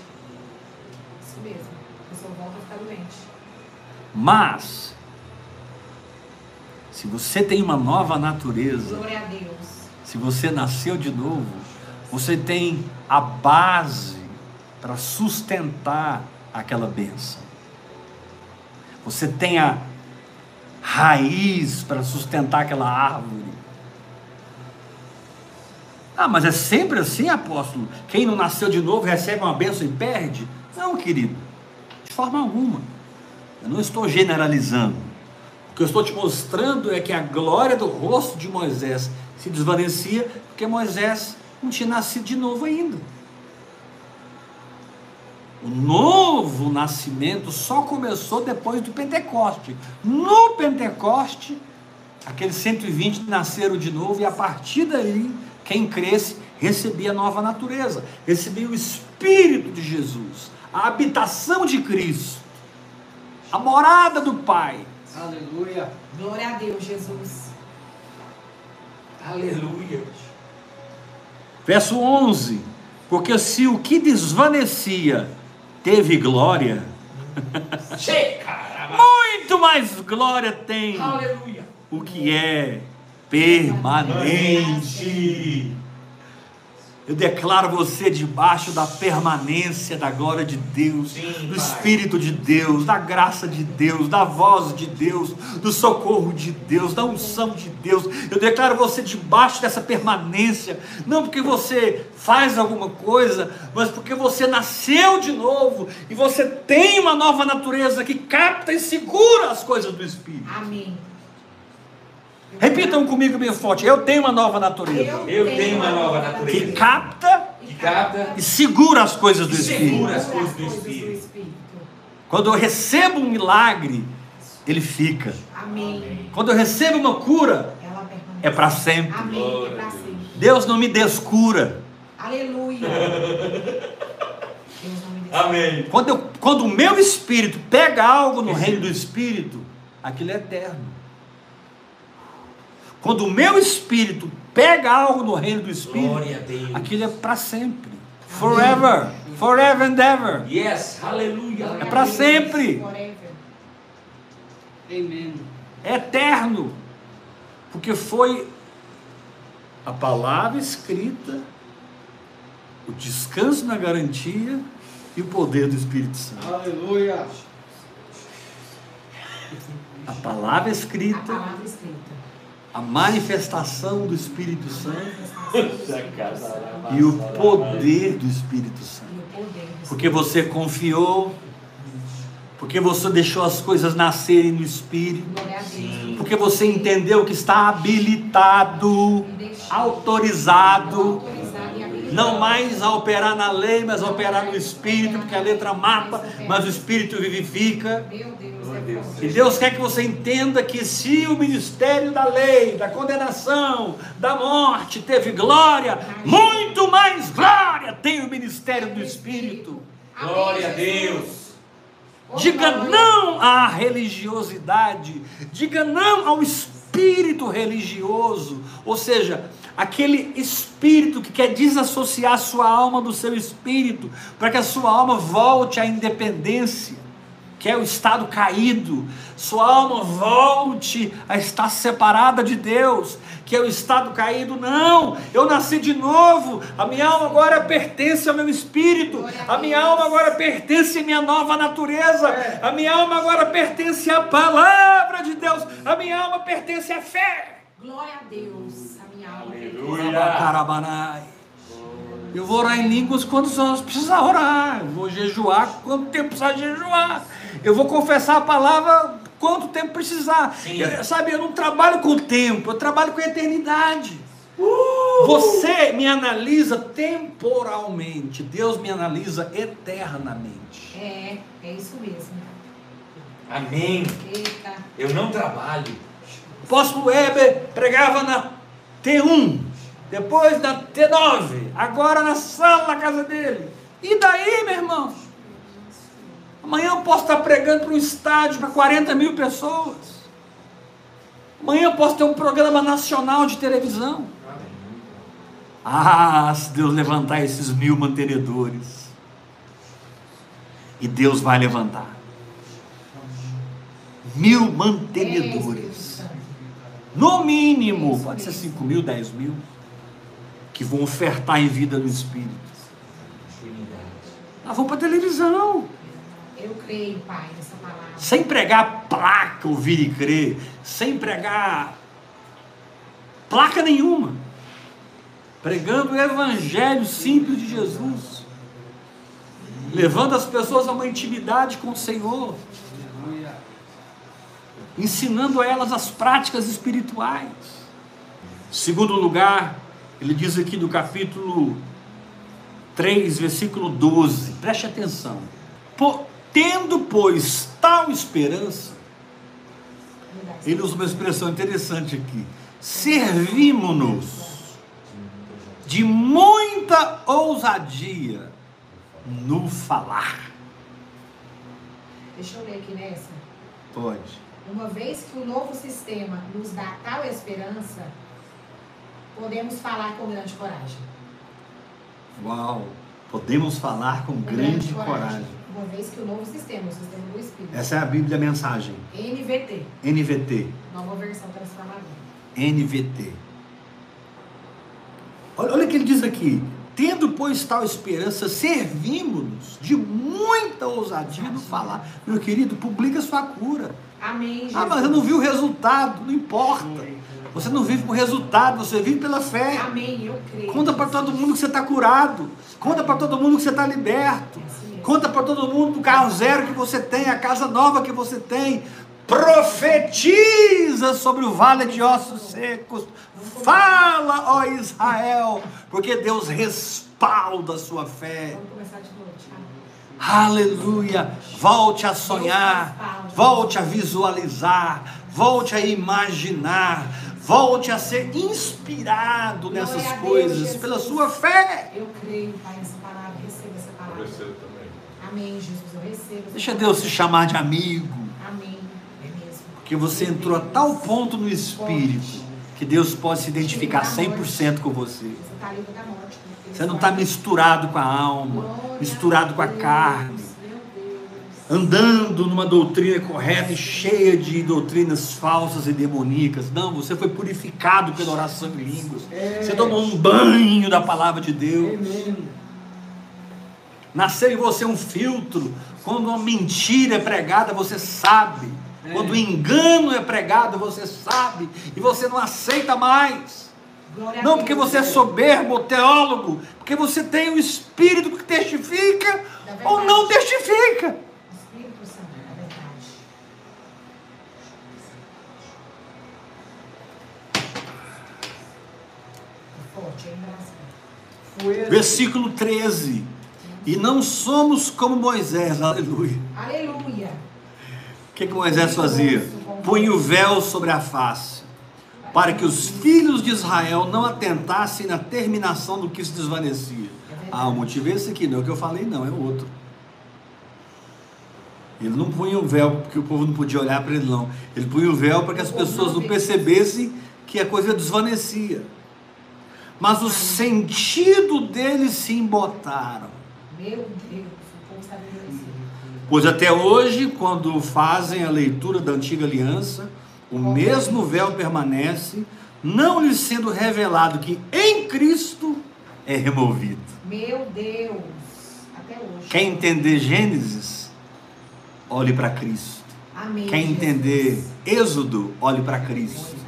Isso mesmo. A pessoa volta a ficar doente. Mas, se você tem uma nova natureza, se você nasceu de novo, Você tem a base para sustentar aquela bênção. Você tem a raiz para sustentar aquela árvore. Ah, mas é sempre assim, apóstolo? Quem não nasceu de novo recebe uma bênção e perde? Não, querido, de forma alguma. Eu não estou generalizando. O que eu estou te mostrando é que a glória do rosto de Moisés se desvanecia porque Moisés não tinha nascido de novo ainda. O novo nascimento só começou depois do Pentecoste. No Pentecoste, aqueles 120 nasceram de novo e a partir daí, quem cresce recebia a nova natureza, recebia o Espírito de Jesus, a habitação de Cristo, a morada do Pai. Aleluia. Glória a Deus, Jesus. Aleluia. Verso 11: Porque se o que desvanecia teve glória, muito mais glória tem Aleluia. o que é permanente. Eu declaro você debaixo da permanência da glória de Deus, Sim, do. Espírito de Deus, da graça de Deus, da voz de Deus, do socorro de Deus, da unção de Deus. Eu declaro você debaixo dessa permanência, não porque você faz alguma coisa, mas porque você nasceu de novo e você tem uma nova natureza que capta e segura as coisas do Espírito. Amém. Repitam comigo bem forte: eu tenho uma nova natureza Eu tenho uma nova natureza. que capta Que capta e segura as coisas do Espírito. segura. as coisas do Espírito. Quando eu recebo um milagre, ele fica. Amém. Quando eu recebo uma cura, é para sempre. Amém. É Deus. não me descura. Aleluia. Deus não me deixa. Amém. Quando, eu, quando o meu espírito pega algo no reino do espírito, aquilo é eterno. Quando o meu espírito pega algo no reino do espírito, Glória a Deus. aquilo é para sempre. Forever. Forever and ever. Yes, aleluia. A pra Deus. sempre. Forever. Amen. É eterno. Porque foi a palavra escrita, o descanso na garantia e o poder do Espírito Santo. Aleluia. A palavra A escrita, palavra escrita. A manifestação do Espírito Santo e o poder do Espírito Santo. Porque você confiou, porque você deixou as coisas nascerem no Espírito, Deus. porque você entendeu que está habilitado, autorizado, não mais a operar na lei, mas a operar no Espírito, porque a letra mata, mas o Espírito vivifica. Meu Deus, É. E. Deus quer que você entenda que se o ministério da lei, da condenação, da morte teve glória, muito mais glória tem o ministério do Espírito. Glória a. Deus. Oh, Diga não à religiosidade, diga não ao espírito religioso, ou seja, aquele espírito que quer desassociar a sua alma do seu espírito, para que a sua alma volte à independência, que é o estado caído, sua alma volte a estar separada de Deus, que é o estado caído. Não, eu nasci de novo, a minha alma agora pertence ao meu espírito, a minha alma agora pertence à minha nova natureza, a minha alma agora pertence à palavra de Deus, a minha alma pertence à fé. Glória a Deus. A minha alma. Aleluia. Eu vou orar em línguas quando nós precisar orar. Eu vou jejuar quanto tempo precisar jejuar. Eu vou confessar a palavra quanto tempo precisar. Sim. Eu- sabe, eu não trabalho com o tempo, eu trabalho com a eternidade. Você me analisa temporalmente, Deus me analisa eternamente. É, é isso mesmo. Amém. Eita. Eu não trabalho. O apóstolo Weber pregava na T1, depois na T9, agora na sala da casa dele. E daí, meu irmão? Amanhã eu posso estar pregando para um estádio para 40 mil pessoas. Amanhã eu posso ter um programa nacional de televisão. Ah, se Deus levantar esses mil mantenedores. E Deus vai levantar. Mil mantenedores. No mínimo, pode ser 5 mil, 10 mil. Que vão ofertar em vida no Espírito. Nós vamos para televisão. Eu creio, Pai, nessa palavra. Sem pregar placa, ouvir e crer. Sem pregar placa nenhuma. Pregando o evangelho simples de Jesus. Levando as pessoas a uma intimidade com o Senhor. Ensinando a elas as práticas espirituais. Segundo lugar, ele diz aqui no capítulo 3, versículo 12. Preste atenção. Tendo, pois, tal esperança, ele usa uma expressão interessante aqui. Servimos-nos de muita ousadia no falar. Deixa eu ler aqui nessa. Pode. Uma vez que o novo sistema nos dá tal esperança, podemos falar com grande coragem. Uau! Podemos falar com grande coragem. Uma vez que o novo sistema, o sistema do Espírito, Essa é a Bíblia Mensagem. NVT, NVT. nova versão transformadora. NVT. Olha, olha o que ele diz aqui. Tendo, pois, tal esperança, servimos-nos de muita ousadia no falar. Meu querido, publica sua cura. Amém, Jesus. Ah, mas eu não vi o resultado. Não importa. Você não vive por resultado, você vive pela fé. Amém, eu creio. Conta para todo mundo que você está curado. Conta para todo mundo que você está liberto. É. Conta para todo mundo do carro zero que você tem, a casa nova que você tem. Profetiza sobre o vale de ossos secos. Fala, ó Israel, porque Deus respalda a sua fé. Vamos começar de novo, Thiago. Aleluia. Volte a sonhar, volte a visualizar, volte a imaginar, volte a ser inspirado nessas Glória a Deus, coisas Jesus. pela sua fé. Eu creio, Pai, nessa palavra. Receba essa Eu palavra. recebo também. Amém, Jesus. Eu recebo. Deixa. Deus te chamar de amigo, Amém. É mesmo. porque você entrou a tal ponto no espírito que Deus pode se identificar 100% com você. Você está livre da morte. né? Você não está misturado com a alma, Glória misturado com a carne. Andando numa doutrina correta e cheia de doutrinas falsas e demoníacas. Não, você foi purificado pela oração em línguas. Você tomou um banho da palavra de Deus. Nasceu em você um filtro. Quando uma mentira é pregada, você sabe. Quando o engano é pregado, você sabe. E você não aceita mais. Glória Não porque você é soberbo teólogo, porque você tem o Espírito que testifica ou não testifica. Espírito Santo, é verdade. É Forte, hein, Brasil? Versículo 13. E não somos como Moisés, aleluia. Aleluia. O que, que Moisés fazia? Punha o véu sobre a face, para que os filhos de Israel não atentassem na terminação do que se desvanecia. Ah, o motivo é esse aqui, não é o que eu falei, não, é outro. Ele não punha o véu porque o povo não podia olhar para ele, não. Ele punha o véu para que as pessoas não percebessem que a coisa desvanecia. Mas o sentido deles se embotaram. Meu Deus, o povo está endurecido. Pois até hoje, quando fazem a leitura da antiga aliança, o mesmo véu permanece, não lhes sendo revelado que em Cristo é removido. Meu Deus, até hoje. Quer entender Gênesis? Olhe para Cristo. Amém. Quer Jesus. entender Êxodo? Olhe para Cristo.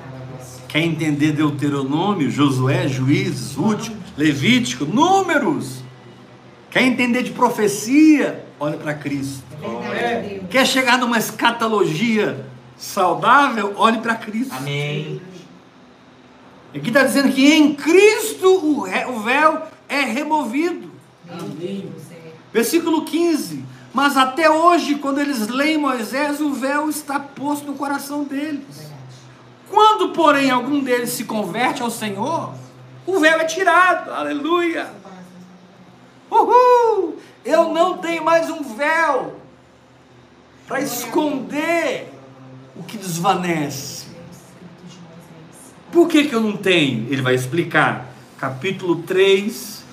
Quer entender Deuteronômio, Josué, Juízes, Ruth, Levítico, Números? Quer entender de profecia? Olhe para Cristo. É. Quer chegar numa escatologia saudável? Olhe para Cristo. Amém. Aqui está dizendo que em Cristo o véu é removido. É. Versículo 15. Mas até hoje, quando eles leem Moisés, o véu está posto no coração deles. Quando, porém, algum deles se converte ao Senhor, o véu é tirado. Aleluia. Uhul! Eu não tenho mais um véu para esconder o que desvanece. Por que, que eu não tenho? Ele vai explicar. Capítulo 3,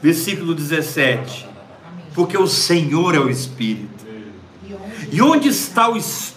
versículo 17. Amém. Porque o Senhor é o Espírito. E onde está o Espírito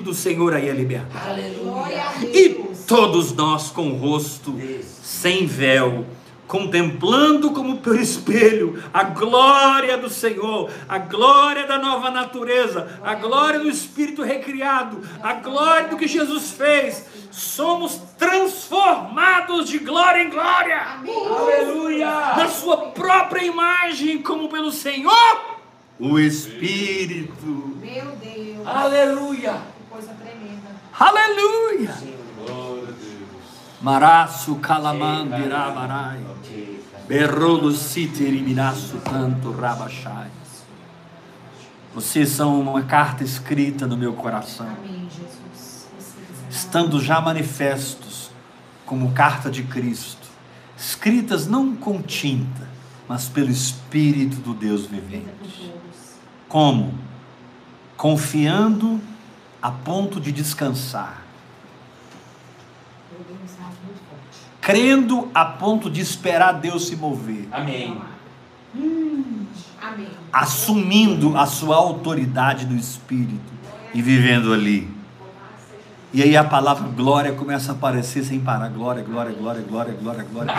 do Senhor aí a liberdade? Glória a E Deus. todos nós com o rosto sem véu, contemplando como por espelho a glória do Senhor, a glória da nova natureza, a glória do Espírito recriado, a glória do que Jesus fez, somos transformados de glória em glória, Aleluia. na Sua própria imagem, como pelo Senhor, o Espírito. Meu Deus. Aleluia. Que coisa tremenda. Aleluia! Maraço calamandirabarai. Berrolo siteriminaço tanto rabachai. Vocês são uma carta escrita no meu coração, Amém, Jesus. Estando já manifestos como carta de Cristo, escritas não com tinta, mas pelo Espírito do Deus vivente. Como? Confiando a ponto de descansar, forte. crendo a ponto de esperar Deus se mover. Amém. Amém. assumindo a sua autoridade no espírito e vivendo ali. E aí a palavra glória começa a aparecer sem parar. Glória, glória, glória, glória, glória, glória.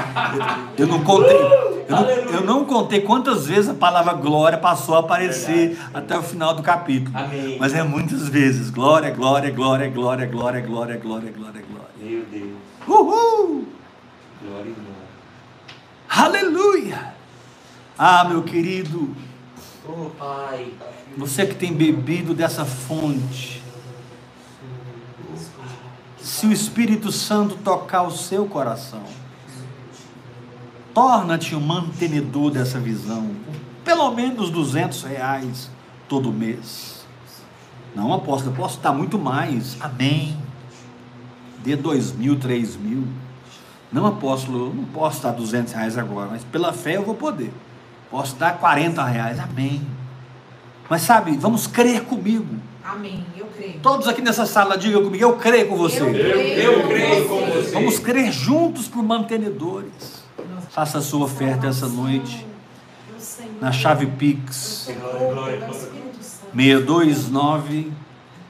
Eu, eu não contei, eu não, eu não contei quantas vezes a palavra glória passou a aparecer até o final do capítulo. Amém. Mas é muitas vezes. Glória, glória, glória, glória, glória, glória, glória, glória, glória. Meu Deus. Uhul! Glória e glória. Aleluia! Ah, meu querido, Oh, Pai. Você que tem bebido dessa fonte, se o Espírito Santo tocar o seu coração, torna-te um mantenedor dessa visão, pelo menos 200 reais todo mês. Não, eu posso dar muito mais. Amém. Dê dois mil, três mil. Não, apóstolo, não posso dar 200 reais agora, mas pela fé eu vou poder. Posso dar 40 reais. Amém. Mas sabe, vamos crer comigo. Amém. Eu creio. Todos aqui nessa sala, digam comigo, eu creio com você. eu creio com você. Vamos crer juntos por mantenedores. Nós Faça a sua oferta essa noite na chave Pix Glória, glória, do glória. Espírito Santo. 629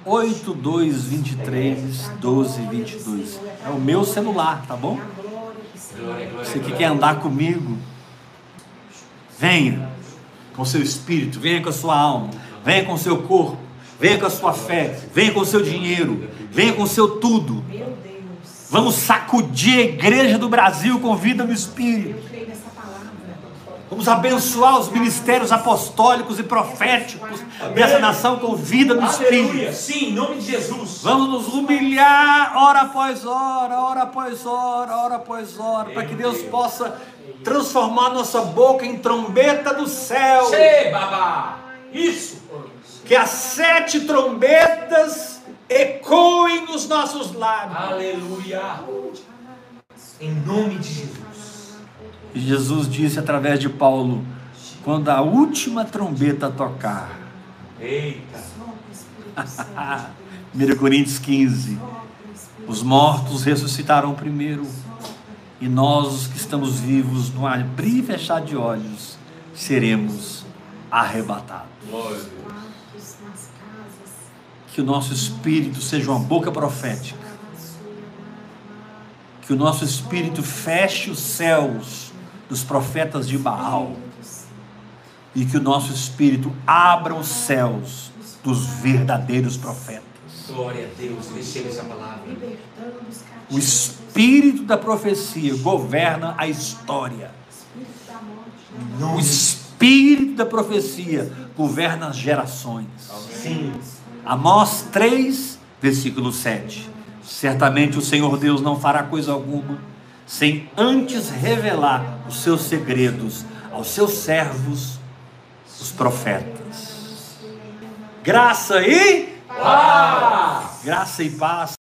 8223 1222. É o meu celular, tá bom? É Você que quer andar comigo, venha com seu espírito, venha com a sua alma, venha com o seu corpo, venha com a sua fé, venha com o seu dinheiro, venha com o seu tudo. Meu Deus. Vamos sacudir a igreja do Brasil com vida no espírito. Eu creio nessa palavra. Vamos abençoar os ministérios apostólicos e proféticos dessa nação com vida no espírito. Aleluia. Sim, em nome de Jesus. Vamos nos humilhar hora após hora, hora após hora, hora após hora, para que Deus possa transformar nossa boca em trombeta do céu. Che, babá. Isso. Que as sete trombetas ecoem nos nossos lábios. Aleluia. Em nome de Jesus. E Jesus disse através de Paulo: quando a última trombeta tocar, Eita. Sopra, Espírito Santo de 1 Deus. Coríntios 15, Sopra, Espírito os mortos ressuscitarão primeiro, e nós, os que estamos vivos, no abrir e fechar de olhos, seremos arrebatados. Glória a Deus. Que o nosso espírito seja uma boca profética, que o nosso espírito feche os céus dos profetas de Baal. e que o nosso espírito abra os céus dos verdadeiros profetas. Glória a Deus. Receba essa palavra. O espírito da profecia governa a história. O espírito da profecia governa as gerações. Sim. Amós 3, versículo 7. Certamente o Senhor Deus não fará coisa alguma sem antes revelar os seus segredos aos seus servos, os profetas. Graça e Paz. graça e paz